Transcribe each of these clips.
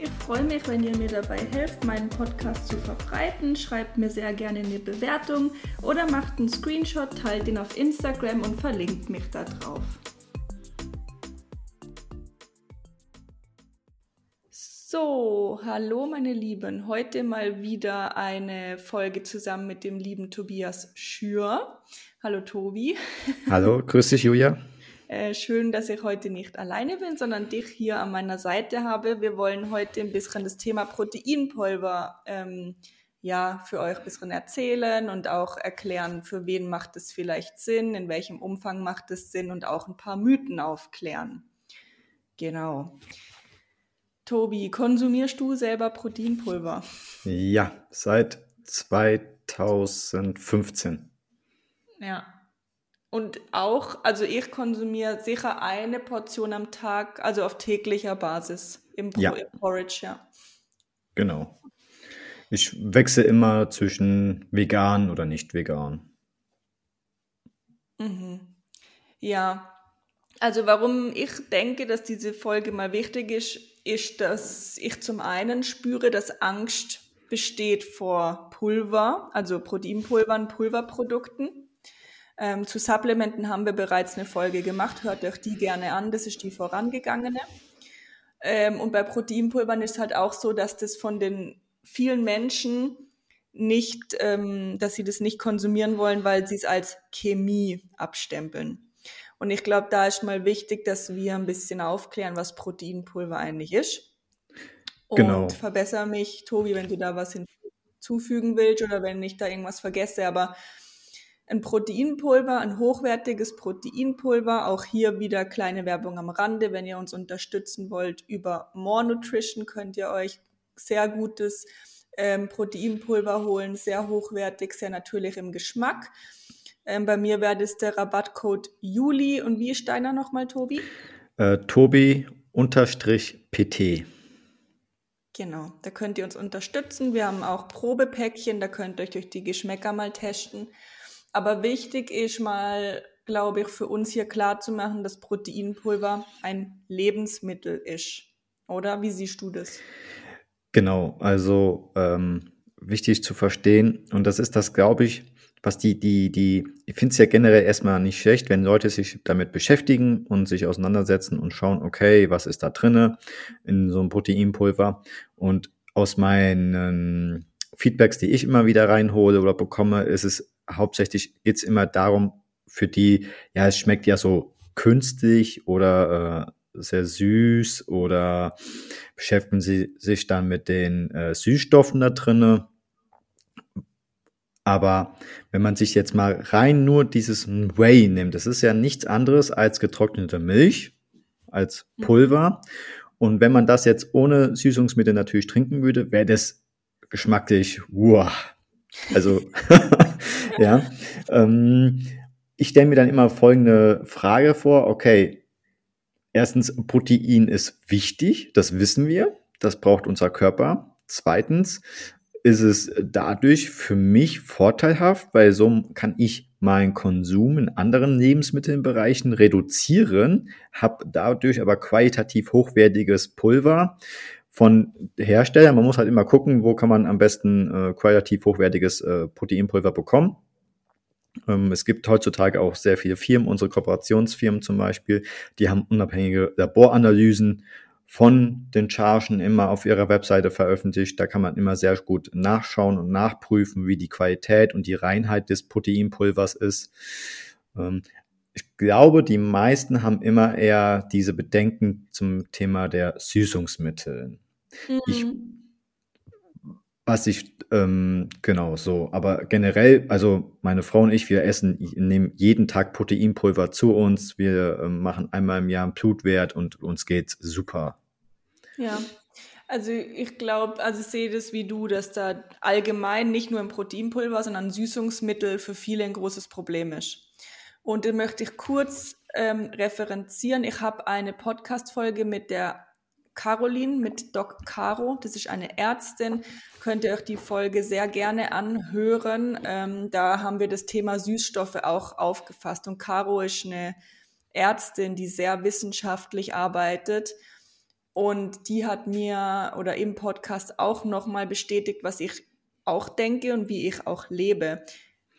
Ich freue mich, wenn ihr mir dabei helft, meinen Podcast zu verbreiten. Schreibt mir sehr gerne eine Bewertung oder macht einen Screenshot, teilt ihn auf Instagram und verlinkt mich da drauf. So, hallo meine Lieben. Heute mal wieder eine Folge zusammen mit dem lieben Tobias Schür. Hallo Tobi. Hallo, grüß dich Julia. Äh, schön, dass ich heute nicht alleine bin, sondern dich hier an meiner Seite habe. Wir wollen heute ein bisschen das Thema Proteinpulver ähm, ja, für euch ein bisschen erzählen und auch erklären, für wen macht es vielleicht Sinn, in welchem Umfang macht es Sinn und auch ein paar Mythen aufklären. Genau. Tobi, konsumierst du selber Proteinpulver? Ja, seit 2015. Ja, und auch, also ich konsumiere sicher eine Portion am Tag, also auf täglicher Basis im, ja. im Porridge, ja. Genau. Ich wechsle immer zwischen vegan oder nicht vegan. Mhm. Ja, also warum ich denke, dass diese Folge mal wichtig ist, ist, dass ich zum einen spüre, dass Angst besteht vor Pulver, also Proteinpulvern, Pulverprodukten. Ähm, zu Supplementen haben wir bereits eine Folge gemacht, hört euch die gerne an, das ist die vorangegangene. Ähm, und bei Proteinpulvern ist halt auch so, dass das von den vielen Menschen nicht, ähm, dass sie das nicht konsumieren wollen, weil sie es als Chemie abstempeln. Und ich glaube, da ist mal wichtig, dass wir ein bisschen aufklären, was Proteinpulver eigentlich ist. Und genau. verbessere mich, Tobi, wenn du da was hinzufügen willst oder wenn ich da irgendwas vergesse. Aber ein Proteinpulver, ein hochwertiges Proteinpulver. Auch hier wieder kleine Werbung am Rande. Wenn ihr uns unterstützen wollt über More Nutrition, könnt ihr euch sehr gutes ähm, Proteinpulver holen, sehr hochwertig, sehr natürlich im Geschmack. Ähm, bei mir wäre das der Rabattcode Juli. Und wie ist deiner nochmal, Tobi? Äh, Tobi unterstrich PT. Genau, da könnt ihr uns unterstützen. Wir haben auch Probepäckchen, da könnt ihr euch durch die Geschmäcker mal testen. Aber wichtig ist mal, glaube ich, für uns hier klar zu machen, dass Proteinpulver ein Lebensmittel ist. Oder wie siehst du das? Genau, also ähm, wichtig zu verstehen. Und das ist das, glaube ich, was die, die, die, ich finde es ja generell erstmal nicht schlecht, wenn Leute sich damit beschäftigen und sich auseinandersetzen und schauen, okay, was ist da drinne in so einem Proteinpulver. Und aus meinen Feedbacks, die ich immer wieder reinhole oder bekomme, ist es hauptsächlich geht's immer darum, für die, ja, es schmeckt ja so künstlich oder äh, sehr süß oder beschäftigen sie sich dann mit den äh, Süßstoffen da drinne. Aber wenn man sich jetzt mal rein nur dieses Whey nimmt, das ist ja nichts anderes als getrocknete Milch, als Pulver. Und wenn man das jetzt ohne Süßungsmittel natürlich trinken würde, wäre das geschmacklich, wow. Also ja. Ähm, ich stelle mir dann immer folgende Frage vor. Okay, erstens, Protein ist wichtig, das wissen wir, das braucht unser Körper. Zweitens ist es dadurch für mich vorteilhaft, weil so kann ich meinen Konsum in anderen Lebensmittelbereichen reduzieren, habe dadurch aber qualitativ hochwertiges Pulver von Herstellern. Man muss halt immer gucken, wo kann man am besten äh, qualitativ hochwertiges äh, Proteinpulver bekommen. Ähm, es gibt heutzutage auch sehr viele Firmen, unsere Kooperationsfirmen zum Beispiel, die haben unabhängige Laboranalysen von den Chargen immer auf ihrer Webseite veröffentlicht. Da kann man immer sehr gut nachschauen und nachprüfen, wie die Qualität und die Reinheit des Proteinpulvers ist. Ähm, ich glaube, die meisten haben immer eher diese Bedenken zum Thema der Süßungsmittel. Mhm. Ich Was ich, ähm, genau so. Aber generell, also meine Frau und ich, wir essen, nehmen jeden Tag Proteinpulver zu uns. Wir ähm, machen einmal im Jahr einen Blutwert und uns geht's super. Ja, also ich glaube, also ich sehe das wie du, dass da allgemein nicht nur im Proteinpulver, sondern Süßungsmittel für viele ein großes Problem ist. Und da möchte ich kurz ähm, referenzieren. Ich habe eine Podcast-Folge mit der Caroline, mit Doc Caro. Das ist eine Ärztin. Könnt ihr euch die Folge sehr gerne anhören. Ähm, da haben wir das Thema Süßstoffe auch aufgefasst. Und Caro ist eine Ärztin, die sehr wissenschaftlich arbeitet und die hat mir oder im Podcast auch nochmal bestätigt, was ich auch denke und wie ich auch lebe.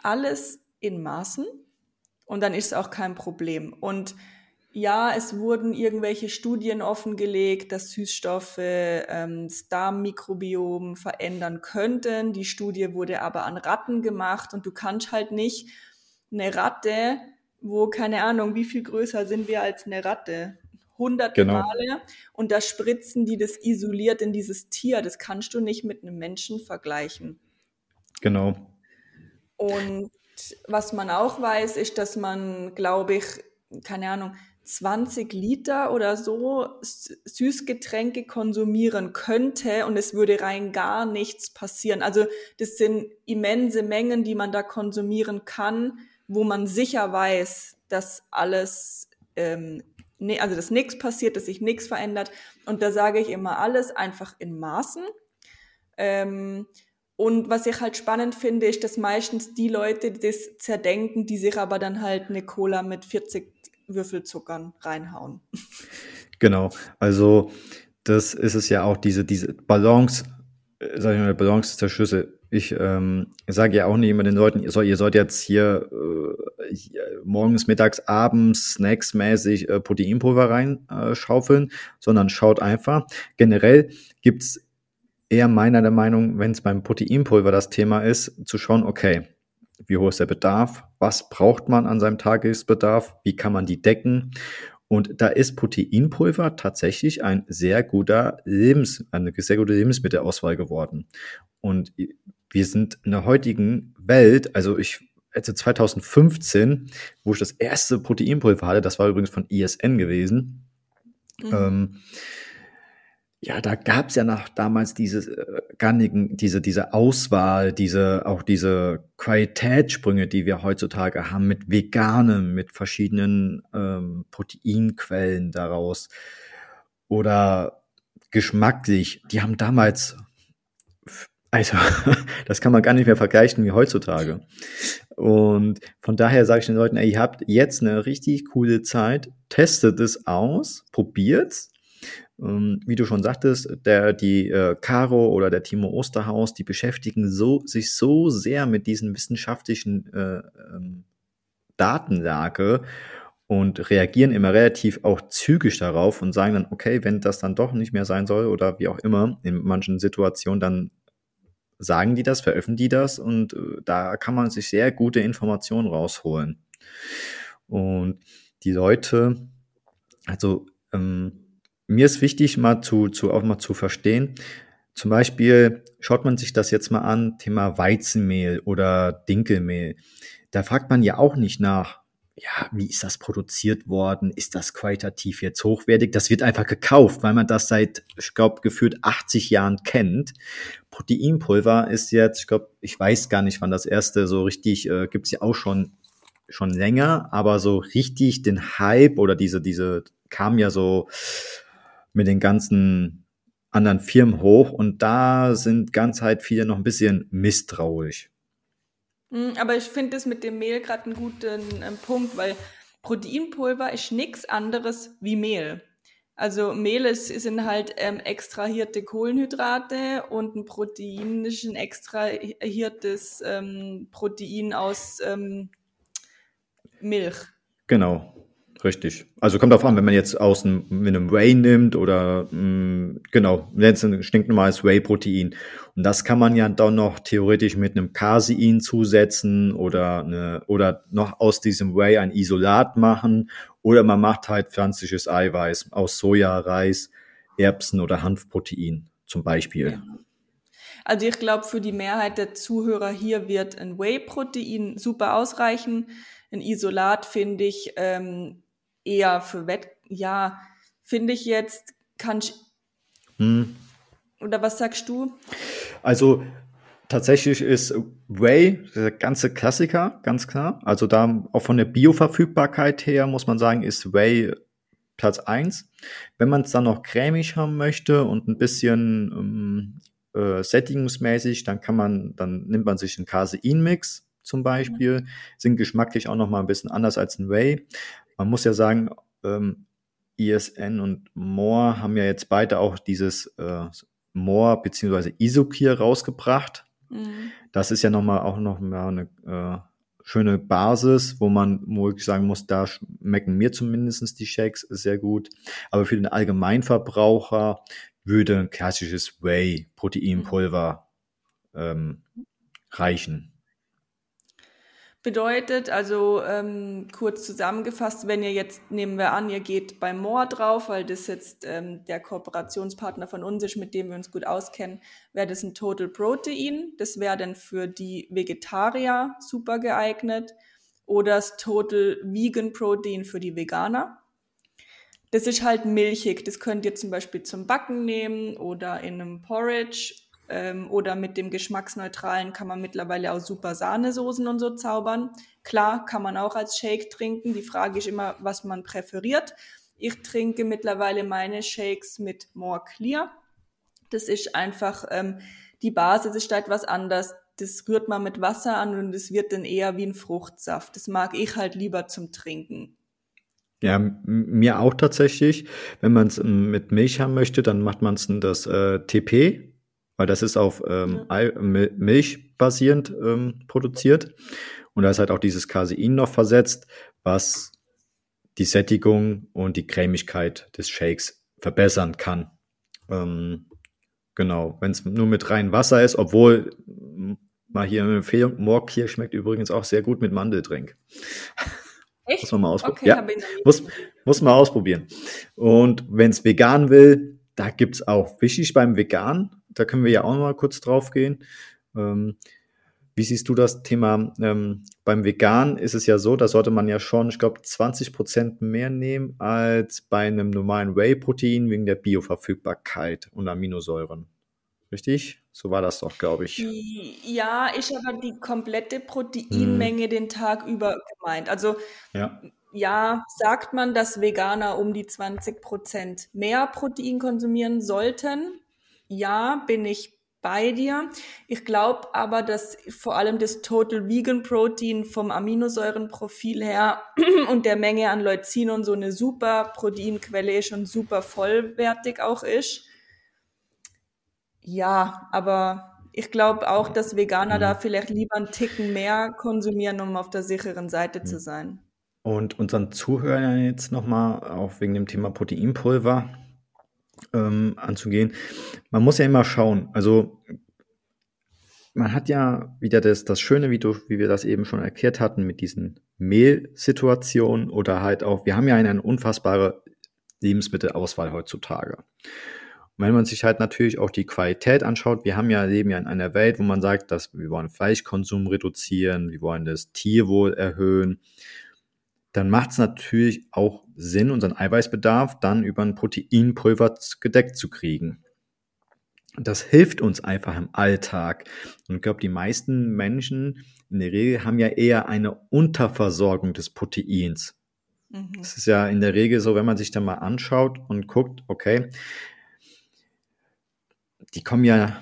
Alles in Maßen und dann ist es auch kein Problem. Und ja, es wurden irgendwelche Studien offengelegt, dass Süßstoffe ähm, das Darmmikrobiom verändern könnten. Die Studie wurde aber an Ratten gemacht und du kannst halt nicht eine Ratte, wo keine Ahnung, wie viel größer sind wir als eine Ratte? hundert genau. Male und da spritzen die das isoliert in dieses Tier. Das kannst du nicht mit einem Menschen vergleichen. Genau. Und was man auch weiß, ist, dass man, glaube ich, keine Ahnung, 20 Liter oder so Süßgetränke konsumieren könnte und es würde rein gar nichts passieren. Also das sind immense Mengen, die man da konsumieren kann, wo man sicher weiß, dass alles ähm, ne, also dass nichts passiert, dass sich nichts verändert. Und da sage ich immer alles einfach in Maßen. Ähm, und was ich halt spannend finde, ist, dass meistens die Leute das zerdenken, die sich aber dann halt eine Cola mit 40 Würfelzuckern reinhauen. Genau, also das ist es ja auch, diese, diese Balance, äh, sag ich mal, Balance ist der Schlüssel ich ähm, sage ja auch nicht immer den Leuten, ihr, soll, ihr sollt jetzt hier, äh, hier morgens, mittags, abends, snacksmäßig äh, Proteinpulver reinschaufeln, äh, sondern schaut einfach. Generell gibt's eher meiner der Meinung, wenn es beim Proteinpulver das Thema ist, zu schauen, okay, wie hoch ist der Bedarf, was braucht man an seinem Tagesbedarf, wie kann man die decken und da ist Proteinpulver tatsächlich ein sehr guter Lebens, eine sehr gute Lebensmittelauswahl geworden. Und wir sind in der heutigen Welt, also ich, also 2015, wo ich das erste Proteinpulver hatte, das war übrigens von ISN gewesen, mhm. ähm, ja, da gab's ja noch damals diese äh, garnigen, diese, diese Auswahl, diese, auch diese Qualitätssprünge, die wir heutzutage haben mit veganem, mit verschiedenen ähm, Proteinquellen daraus oder geschmacklich. Die haben damals also, das kann man gar nicht mehr vergleichen wie heutzutage. Und von daher sage ich den Leuten, ey, ihr habt jetzt eine richtig coole Zeit, testet es aus, probiert's. Ähm, wie du schon sagtest, der, die äh, Caro oder der Timo Osterhaus, die beschäftigen so, sich so sehr mit diesen wissenschaftlichen äh, ähm, Datenlage und reagieren immer relativ auch zügig darauf und sagen dann, okay, wenn das dann doch nicht mehr sein soll oder wie auch immer, in manchen Situationen, dann sagen die das, veröffentlichen die das und äh, da kann man sich sehr gute Informationen rausholen. Und die Leute, also ähm, mir ist wichtig, mal zu, zu auch mal zu verstehen. Zum Beispiel schaut man sich das jetzt mal an, Thema Weizenmehl oder Dinkelmehl. Da fragt man ja auch nicht nach, ja, wie ist das produziert worden? Ist das qualitativ jetzt hochwertig? Das wird einfach gekauft, weil man das seit, ich glaube, gefühlt 80 Jahren kennt. Proteinpulver ist jetzt, ich glaube, ich weiß gar nicht, wann das erste so richtig, äh, gibt es ja auch schon schon länger, aber so richtig den Hype oder diese, diese kam ja so mit den ganzen anderen Firmen hoch und da sind ganz halt viele noch ein bisschen misstrauisch. Hm, aber ich finde es mit dem Mehl gerade einen guten ähm, Punkt, weil Proteinpulver ist nichts anderes wie Mehl. Also Mehl ist, sind halt ähm, extrahierte Kohlenhydrate und ein Protein ist ein extrahiertes ähm, Protein aus ähm, Milch. Genau. Richtig. Also kommt darauf an, wenn man jetzt aus einem, mit einem Whey nimmt oder mh, mm, genau, jetzt ein stinknormales Whey-Protein. Und das kann man ja dann noch theoretisch mit einem Casein zusetzen oder eine, oder noch aus diesem Whey ein Isolat machen. Oder man macht halt pflanzliches Eiweiß aus Soja, Reis, Erbsen oder Hanfprotein zum Beispiel. Ja. Also ich glaube, für die Mehrheit der Zuhörer hier wird ein Whey-Protein super ausreichen. Ein Isolat finde ich ähm, eher für Wett, ja, finde ich jetzt, kann ich, hm. oder was sagst du? Also tatsächlich ist Whey der ganze Klassiker, ganz klar. Also da auch von der Bioverfügbarkeit her muss man sagen, ist Whey Platz eins. Wenn man es dann noch cremig haben möchte und ein bisschen ähm, äh, sättigungsmäßig, dann kann man, dann nimmt man sich einen Casein-Mix zum Beispiel, sind geschmacklich auch noch mal ein bisschen anders als ein Whey. Man muss ja sagen, ähm, ISN und More haben ja jetzt beide auch dieses äh, More bzw. Isokir rausgebracht. Mhm. Das ist ja noch mal auch noch mal eine äh, schöne Basis, wo man, wo ich sagen muss, da schmecken mir zumindest die Shakes sehr gut. Aber für den Allgemeinverbraucher würde ein klassisches Whey-Proteinpulver ähm, reichen. Bedeutet, also ähm, kurz zusammengefasst, wenn ihr jetzt, nehmen wir an, ihr geht bei Moor drauf, weil das jetzt ähm, der Kooperationspartner von uns ist, mit dem wir uns gut auskennen, wäre das ein Total Protein. Das wäre dann für die Vegetarier super geeignet. Oder das Total Vegan Protein für die Veganer. Das ist halt milchig. Das könnt ihr zum Beispiel zum Backen nehmen oder in einem Porridge ähm, oder mit dem geschmacksneutralen kann man mittlerweile auch super Sahnesoßen und so zaubern. Klar, kann man auch als Shake trinken. Die Frage ist immer, was man präferiert. Ich trinke mittlerweile meine Shakes mit More Clear. Das ist einfach, ähm, die Basis ist etwas anders. Das rührt man mit Wasser an und es wird dann eher wie ein Fruchtsaft. Das mag ich halt lieber zum Trinken. Ja, mir auch tatsächlich. Wenn man es ähm, mit Milch haben möchte, dann macht man es in das äh, TP, weil das ist auf ähm, ja. Milch basierend ähm, produziert. Und da ist halt auch dieses Casein noch versetzt, was die Sättigung und die Cremigkeit des Shakes verbessern kann. Ähm, genau, wenn es nur mit reinem Wasser ist, obwohl mal hier eine Empfehlung, Mork schmeckt übrigens auch sehr gut mit Mandeldrink. Echt? muss man mal ausprobieren. Okay, ja, muss, muss man ausprobieren. Und wenn es vegan will, da gibt es auch wichtig beim Vegan da können wir ja auch noch mal kurz drauf gehen. Ähm, wie siehst du das Thema? Ähm, beim Vegan ist es ja so, da sollte man ja schon, ich glaube, 20 Prozent mehr nehmen als bei einem normalen Whey-Protein wegen der Bioverfügbarkeit und Aminosäuren. Richtig? So war das doch, glaube ich. Ja, ich habe die komplette Proteinmenge hm. den Tag über gemeint. Also ja. ja, sagt man, dass Veganer um die 20 Prozent mehr Protein konsumieren sollten ja, bin ich bei dir. Ich glaube aber, dass vor allem das Total Vegan Protein vom Aminosäurenprofil her und der Menge an Leucin und so eine super Proteinquelle ist und super vollwertig auch ist. Ja, aber ich glaube auch, dass Veganer da vielleicht lieber einen Ticken mehr konsumieren, um auf der sicheren Seite zu sein. Und unseren Zuhörern jetzt nochmal, auch wegen dem Thema Proteinpulver, ähm, anzugehen. Man muss ja immer schauen. Also man hat ja wieder das, das Schöne, wie, du, wie wir das eben schon erklärt hatten, mit diesen Mehlsituationen oder halt auch, wir haben ja eine, unfassbare Lebensmittelauswahl heutzutage. Und wenn man sich halt natürlich auch die Qualität anschaut, wir haben ja, leben ja in einer Welt, wo man sagt, dass wir wollen Fleischkonsum reduzieren, wir wollen das Tierwohl erhöhen dann macht es natürlich auch Sinn, unseren Eiweißbedarf dann über ein Proteinpulver gedeckt zu kriegen. Das hilft uns einfach im Alltag. Und ich glaube, die meisten Menschen in der Regel haben ja eher eine Unterversorgung des Proteins. Mhm. Das ist ja in der Regel so, wenn man sich da mal anschaut und guckt, okay, die kommen ja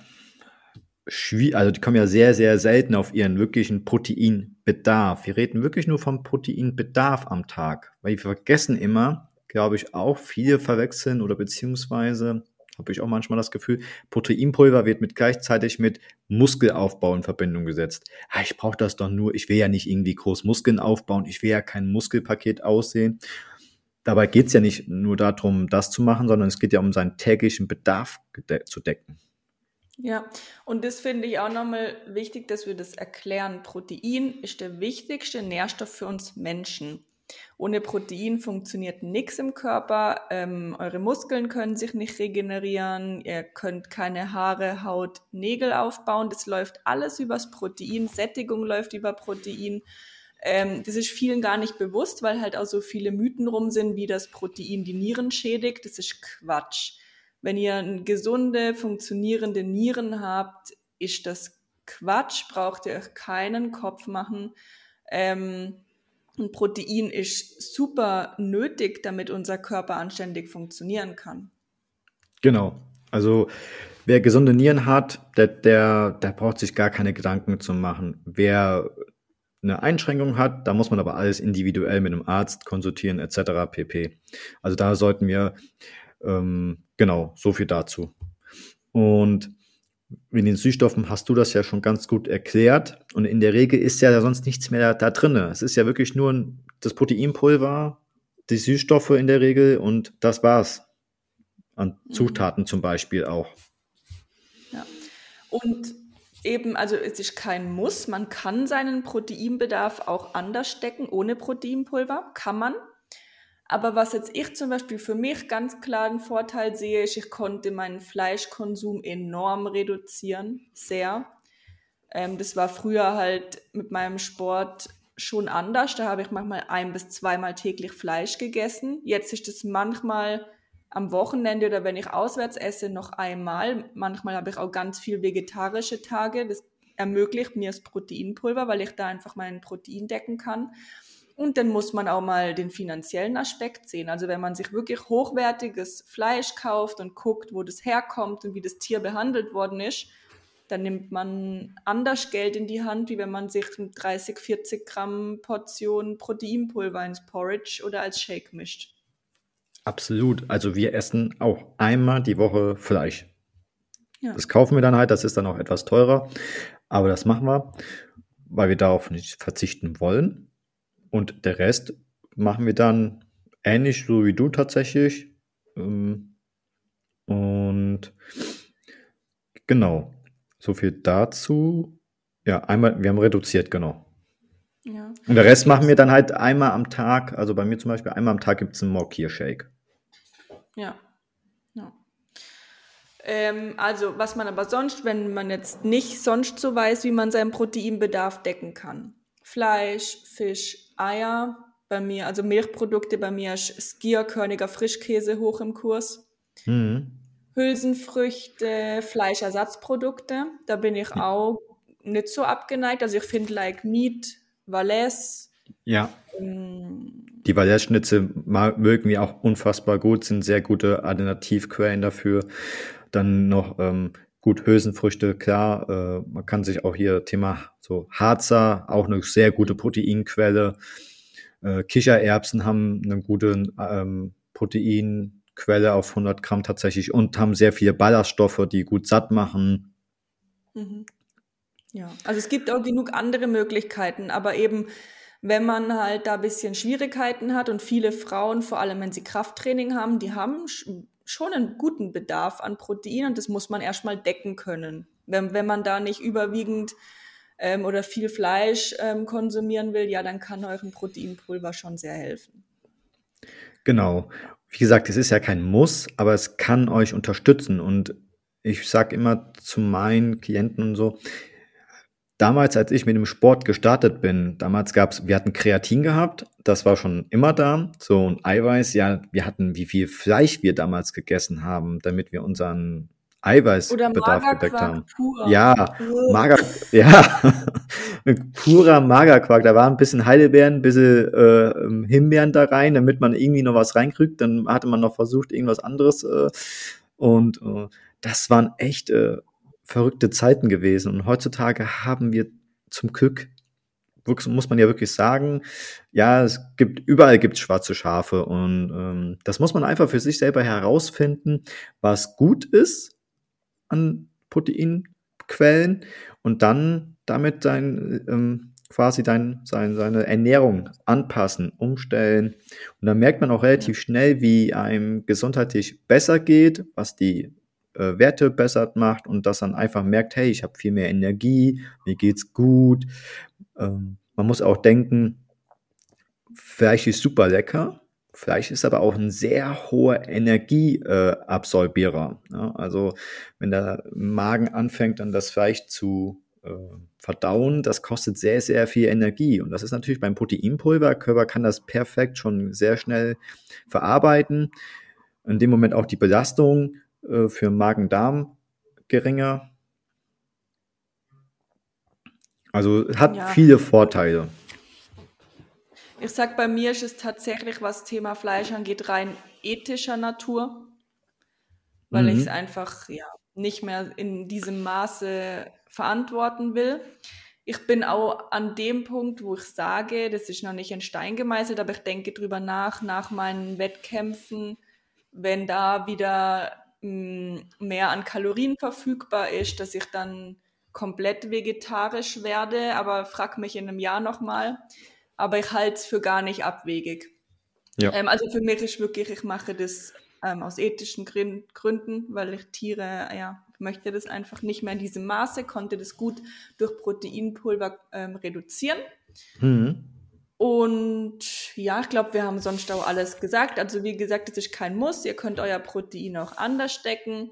also die kommen ja sehr, sehr selten auf ihren wirklichen Proteinbedarf. Wir reden wirklich nur vom Proteinbedarf am Tag, weil wir vergessen immer, glaube ich, auch viele verwechseln oder beziehungsweise habe ich auch manchmal das Gefühl, Proteinpulver wird mit gleichzeitig mit Muskelaufbau in Verbindung gesetzt. Ah, ich brauche das doch nur, ich will ja nicht irgendwie groß Muskeln aufbauen, ich will ja kein Muskelpaket aussehen. Dabei geht es ja nicht nur darum, das zu machen, sondern es geht ja um seinen täglichen Bedarf zu decken. Ja, und das finde ich auch nochmal wichtig, dass wir das erklären. Protein ist der wichtigste Nährstoff für uns Menschen. Ohne Protein funktioniert nichts im Körper. Ähm, eure Muskeln können sich nicht regenerieren. Ihr könnt keine Haare, Haut, Nägel aufbauen. Das läuft alles übers Protein. Sättigung läuft über Protein. Ähm, das ist vielen gar nicht bewusst, weil halt auch so viele Mythen rum sind, wie das Protein die Nieren schädigt. Das ist Quatsch. Wenn ihr eine gesunde, funktionierende Nieren habt, ist das Quatsch, braucht ihr euch keinen Kopf machen. Ähm, ein Protein ist super nötig, damit unser Körper anständig funktionieren kann. Genau. Also wer gesunde Nieren hat, der, der, der braucht sich gar keine Gedanken zu machen. Wer eine Einschränkung hat, da muss man aber alles individuell mit einem Arzt konsultieren etc. pp. Also da sollten wir ähm, genau so viel dazu. Und mit den Süßstoffen hast du das ja schon ganz gut erklärt. Und in der Regel ist ja sonst nichts mehr da, da drin. Es ist ja wirklich nur das Proteinpulver, die Süßstoffe in der Regel und das war's. An mhm. Zutaten zum Beispiel auch. Ja. Und eben, also es ist kein Muss. Man kann seinen Proteinbedarf auch anders stecken, ohne Proteinpulver. Kann man. Aber was jetzt ich zum Beispiel für mich ganz klar einen Vorteil sehe, ist, ich konnte meinen Fleischkonsum enorm reduzieren, sehr. Ähm, das war früher halt mit meinem Sport schon anders. Da habe ich manchmal ein bis zweimal täglich Fleisch gegessen. Jetzt ist es manchmal am Wochenende oder wenn ich auswärts esse noch einmal. Manchmal habe ich auch ganz viel vegetarische Tage. Das ermöglicht mir das Proteinpulver, weil ich da einfach meinen Protein decken kann. Und dann muss man auch mal den finanziellen Aspekt sehen. Also wenn man sich wirklich hochwertiges Fleisch kauft und guckt, wo das herkommt und wie das Tier behandelt worden ist, dann nimmt man anders Geld in die Hand, wie wenn man sich 30, 40 Gramm Portion Proteinpulver ins Porridge oder als Shake mischt. Absolut. Also wir essen auch einmal die Woche Fleisch. Ja. Das kaufen wir dann halt, das ist dann auch etwas teurer, aber das machen wir, weil wir darauf nicht verzichten wollen. Und der Rest machen wir dann ähnlich so wie du tatsächlich. Ähm, und genau, so viel dazu. Ja, einmal, wir haben reduziert, genau. Ja. Und der Rest machen wir dann halt einmal am Tag. Also bei mir zum Beispiel einmal am Tag gibt es einen Mokir Shake. Ja. ja. Ähm, also was man aber sonst, wenn man jetzt nicht sonst so weiß, wie man seinen Proteinbedarf decken kann. Fleisch, Fisch, Eier bei mir, also Milchprodukte bei mir ist Skierkörniger Frischkäse hoch im Kurs. Mhm. Hülsenfrüchte, Fleischersatzprodukte, da bin ich auch nicht so abgeneigt. Also ich finde like Meat, Valais. Ja. Ähm, die Valais-Schnitze mögen wir auch unfassbar gut, sind sehr gute Alternativquellen dafür. Dann noch ähm, Gut, Hülsenfrüchte, klar, äh, man kann sich auch hier Thema so Harzer, auch eine sehr gute Proteinquelle. Äh, Kichererbsen haben eine gute ähm, Proteinquelle auf 100 Gramm tatsächlich und haben sehr viele Ballaststoffe, die gut satt machen. Mhm. Ja, also es gibt auch genug andere Möglichkeiten, aber eben wenn man halt da ein bisschen Schwierigkeiten hat und viele Frauen, vor allem wenn sie Krafttraining haben, die haben schon einen guten Bedarf an Protein und das muss man erstmal decken können. Wenn, wenn man da nicht überwiegend ähm, oder viel Fleisch ähm, konsumieren will, ja, dann kann euren Proteinpulver schon sehr helfen. Genau. Wie gesagt, es ist ja kein Muss, aber es kann euch unterstützen. Und ich sage immer zu meinen Klienten und so, damals, als ich mit dem Sport gestartet bin, damals gab's, wir hatten Kreatin gehabt, das war schon immer da. So ein Eiweiß, ja, wir hatten, wie viel Fleisch wir damals gegessen haben, damit wir unseren Eiweißbedarf gedeckt haben. Pur. Ja, Mager, ja, purer Magerquark. Da war ein bisschen Heidelbeeren, ein bisschen äh, Himbeeren da rein, damit man irgendwie noch was reinkriegt. Dann hatte man noch versucht, irgendwas anderes. Äh, und äh, das waren echt äh, verrückte Zeiten gewesen. Und heutzutage haben wir zum Glück, muss man ja wirklich sagen, ja, es gibt, überall gibt es schwarze Schafe. Und ähm, das muss man einfach für sich selber herausfinden, was gut ist an Proteinquellen und dann damit sein, ähm, quasi dein, sein, seine Ernährung anpassen, umstellen. Und dann merkt man auch relativ schnell, wie einem gesundheitlich besser geht, was die äh, Werte bessert macht und das dann einfach merkt, hey, ich habe viel mehr Energie, mir geht's gut. Ähm, man muss auch denken, Fleisch ist super lecker. Fleisch ist aber auch ein sehr hoher Energieabsorbierer. Äh, ja, also wenn der Magen anfängt, dann das Fleisch zu äh, verdauen, das kostet sehr, sehr viel Energie. Und das ist natürlich beim Proteinpulver. Körper kann das perfekt schon sehr schnell verarbeiten. In dem Moment auch die Belastung äh, für Magen-Darm geringer. Also hat ja. viele Vorteile. Ich sag, bei mir ist es tatsächlich, was Thema Fleisch angeht, rein ethischer Natur, weil mhm. ich es einfach ja nicht mehr in diesem Maße verantworten will. Ich bin auch an dem Punkt, wo ich sage, das ist noch nicht in Stein gemeißelt, aber ich denke drüber nach, nach meinen Wettkämpfen, wenn da wieder mehr an Kalorien verfügbar ist, dass ich dann komplett vegetarisch werde, aber frag mich in einem Jahr nochmal aber ich halte es für gar nicht abwegig. Ja. Ähm, also für mich ist wirklich, ich mache das ähm, aus ethischen Gründen, weil ich Tiere, ja, möchte das einfach nicht mehr in diesem Maße, konnte das gut durch Proteinpulver ähm, reduzieren. Mhm. Und ja, ich glaube, wir haben sonst auch alles gesagt. Also wie gesagt, es ist kein Muss. Ihr könnt euer Protein auch anders stecken.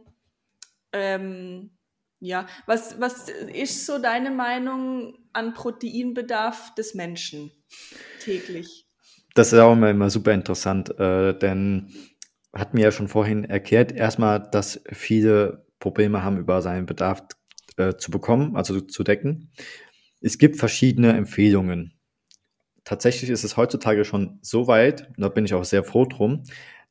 Ähm, ja, was, was ist so deine Meinung an Proteinbedarf des Menschen täglich? Das ist auch immer, immer super interessant, äh, denn hat mir ja schon vorhin erklärt, erstmal, dass viele Probleme haben, über seinen Bedarf äh, zu bekommen, also zu decken. Es gibt verschiedene Empfehlungen. Tatsächlich ist es heutzutage schon so weit, und da bin ich auch sehr froh drum,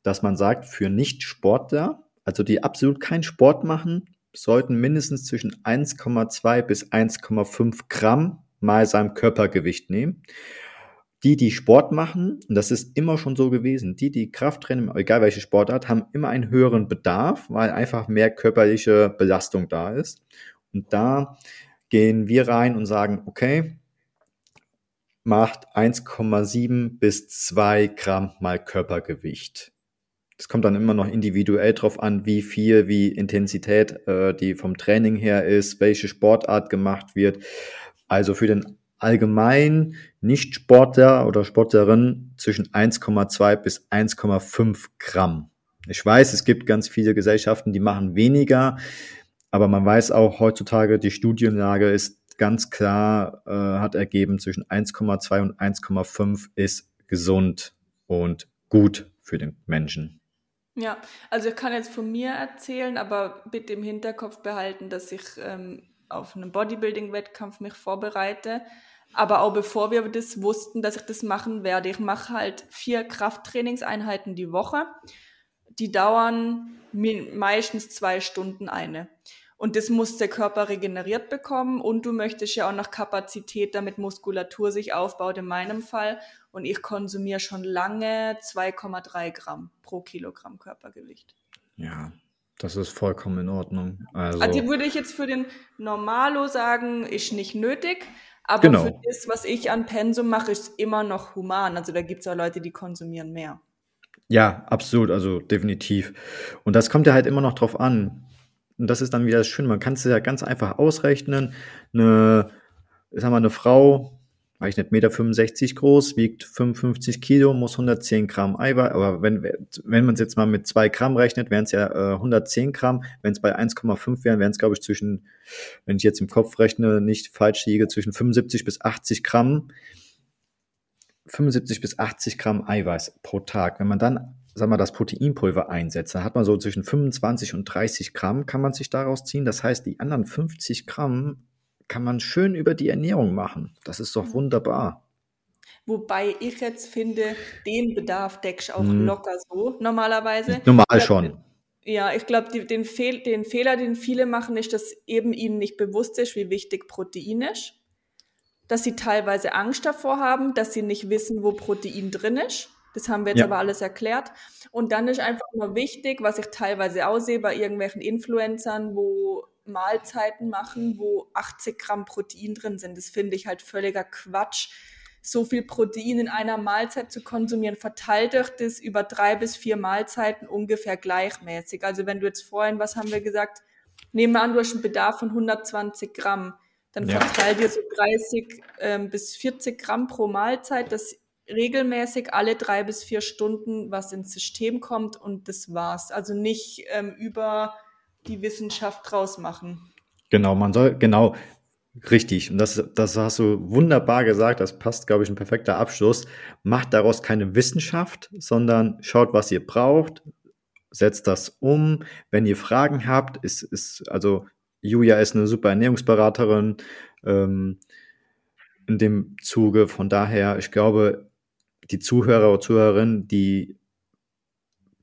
dass man sagt, für Nicht-Sportler, also die absolut keinen Sport machen, sollten mindestens zwischen 1,2 bis 1,5 Gramm mal seinem Körpergewicht nehmen. Die, die Sport machen, und das ist immer schon so gewesen, die, die Krafttraining, egal welche Sportart, haben immer einen höheren Bedarf, weil einfach mehr körperliche Belastung da ist. Und da gehen wir rein und sagen, okay, macht 1,7 bis 2 Gramm mal Körpergewicht. Es kommt dann immer noch individuell drauf an, wie viel, wie Intensität äh, die vom Training her ist, welche Sportart gemacht wird. Also für den allgemeinen Nicht-Sportler oder Sportlerin zwischen 1,2 bis 1,5 Gramm. Ich weiß, es gibt ganz viele Gesellschaften, die machen weniger, aber man weiß auch heutzutage, die Studienlage ist ganz klar, äh, hat ergeben, zwischen 1,2 und 1,5 ist gesund und gut für den Menschen. Ja, also ich kann jetzt von mir erzählen, aber bitte im Hinterkopf behalten, dass ich ähm, auf einen Bodybuilding-Wettkampf mich vorbereite. Aber auch bevor wir das wussten, dass ich das machen werde, ich mache halt vier Krafttrainingseinheiten die Woche. Die dauern meistens zwei Stunden eine. Und das muss der Körper regeneriert bekommen und du möchtest ja auch noch Kapazität, damit Muskulatur sich aufbaut, in meinem Fall. Und ich konsumiere schon lange 2,3 Gramm pro Kilogramm Körpergewicht. Ja, das ist vollkommen in Ordnung. Also, also würde ich jetzt für den Normalo sagen, ist nicht nötig. Aber genau. für das, was ich an Pensum mache, ist immer noch human. Also da gibt es auch Leute, die konsumieren mehr. Ja, absolut, also definitiv. Und das kommt ja halt immer noch drauf an. Und das ist dann wieder schön. Man kann es ja ganz einfach ausrechnen. Eine, sagen wir, eine Frau, weiß ich nicht, Meter 65 groß, wiegt 55 Kilo, muss 110 Gramm Eiweiß, aber wenn, wenn man es jetzt mal mit 2 Gramm rechnet, wären es ja äh, 110 Gramm. Wenn es bei 1,5 wären, wären es, glaube ich, zwischen, wenn ich jetzt im Kopf rechne, nicht falsch liege, zwischen 75 bis 80 Gramm. 75 bis 80 Gramm Eiweiß pro Tag. Wenn man dann sag mal, das Proteinpulver einsetze, hat man so zwischen 25 und 30 Gramm, kann man sich daraus ziehen. Das heißt, die anderen 50 Gramm kann man schön über die Ernährung machen. Das ist doch wunderbar. Wobei ich jetzt finde, den Bedarf deckst auch hm. locker so, normalerweise. Normal schon. Ja, ich glaube, den, Fehl, den Fehler, den viele machen, ist, dass eben ihnen nicht bewusst ist, wie wichtig Protein ist. Dass sie teilweise Angst davor haben, dass sie nicht wissen, wo Protein drin ist. Das haben wir jetzt ja. aber alles erklärt. Und dann ist einfach nur wichtig, was ich teilweise aussehe bei irgendwelchen Influencern, wo Mahlzeiten machen, wo 80 Gramm Protein drin sind. Das finde ich halt völliger Quatsch. So viel Protein in einer Mahlzeit zu konsumieren, verteilt euch das über drei bis vier Mahlzeiten ungefähr gleichmäßig. Also wenn du jetzt vorhin, was haben wir gesagt, nehmen wir an, du hast einen Bedarf von 120 Gramm, dann ja. verteil dir so 30 ähm, bis 40 Gramm pro Mahlzeit, dass regelmäßig alle drei bis vier Stunden was ins System kommt und das war's. Also nicht ähm, über die Wissenschaft draus machen. Genau, man soll, genau, richtig. Und das, das hast du wunderbar gesagt. Das passt, glaube ich, ein perfekter Abschluss. Macht daraus keine Wissenschaft, sondern schaut, was ihr braucht, setzt das um. Wenn ihr Fragen habt, ist, ist also Julia ist eine super Ernährungsberaterin ähm, in dem Zuge. Von daher, ich glaube, die Zuhörer oder Zuhörerinnen, die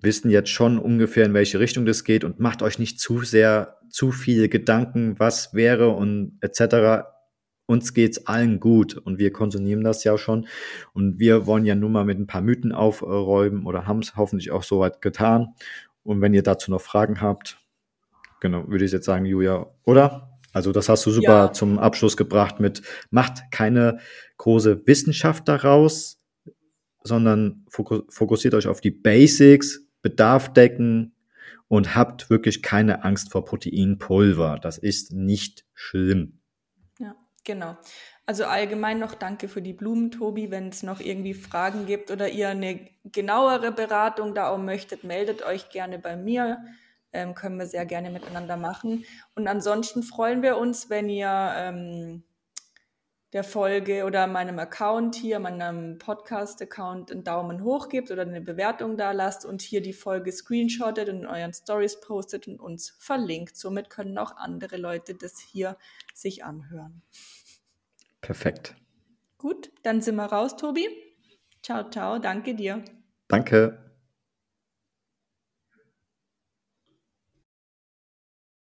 wissen jetzt schon ungefähr, in welche Richtung das geht und macht euch nicht zu sehr, zu viele Gedanken, was wäre und etc. Uns geht's allen gut und wir konsumieren das ja schon und wir wollen ja nur mal mit ein paar Mythen aufräumen oder haben es hoffentlich auch soweit getan. Und wenn ihr dazu noch Fragen habt, genau, würde ich jetzt sagen, Julia, oder? Also das hast du super ja. zum Abschluss gebracht mit, macht keine große Wissenschaft daraus, sondern fokussiert euch auf die Basics, Bedarf decken und habt wirklich keine Angst vor Proteinpulver. Das ist nicht schlimm. Ja, genau. Also allgemein noch danke für die Blumen, Tobi. Wenn es noch irgendwie Fragen gibt oder ihr eine genauere Beratung da auch möchtet, meldet euch gerne bei mir. Ähm, können wir sehr gerne miteinander machen. Und ansonsten freuen wir uns, wenn ihr ähm, der Folge oder meinem Account hier, meinem Podcast-Account einen Daumen hoch gebt oder eine Bewertung da lasst und hier die Folge screenshottet und in euren Stories postet und uns verlinkt. Somit können auch andere Leute das hier sich anhören. Perfekt. Gut, dann sind wir raus, Tobi. Ciao, ciao. Danke dir. Danke.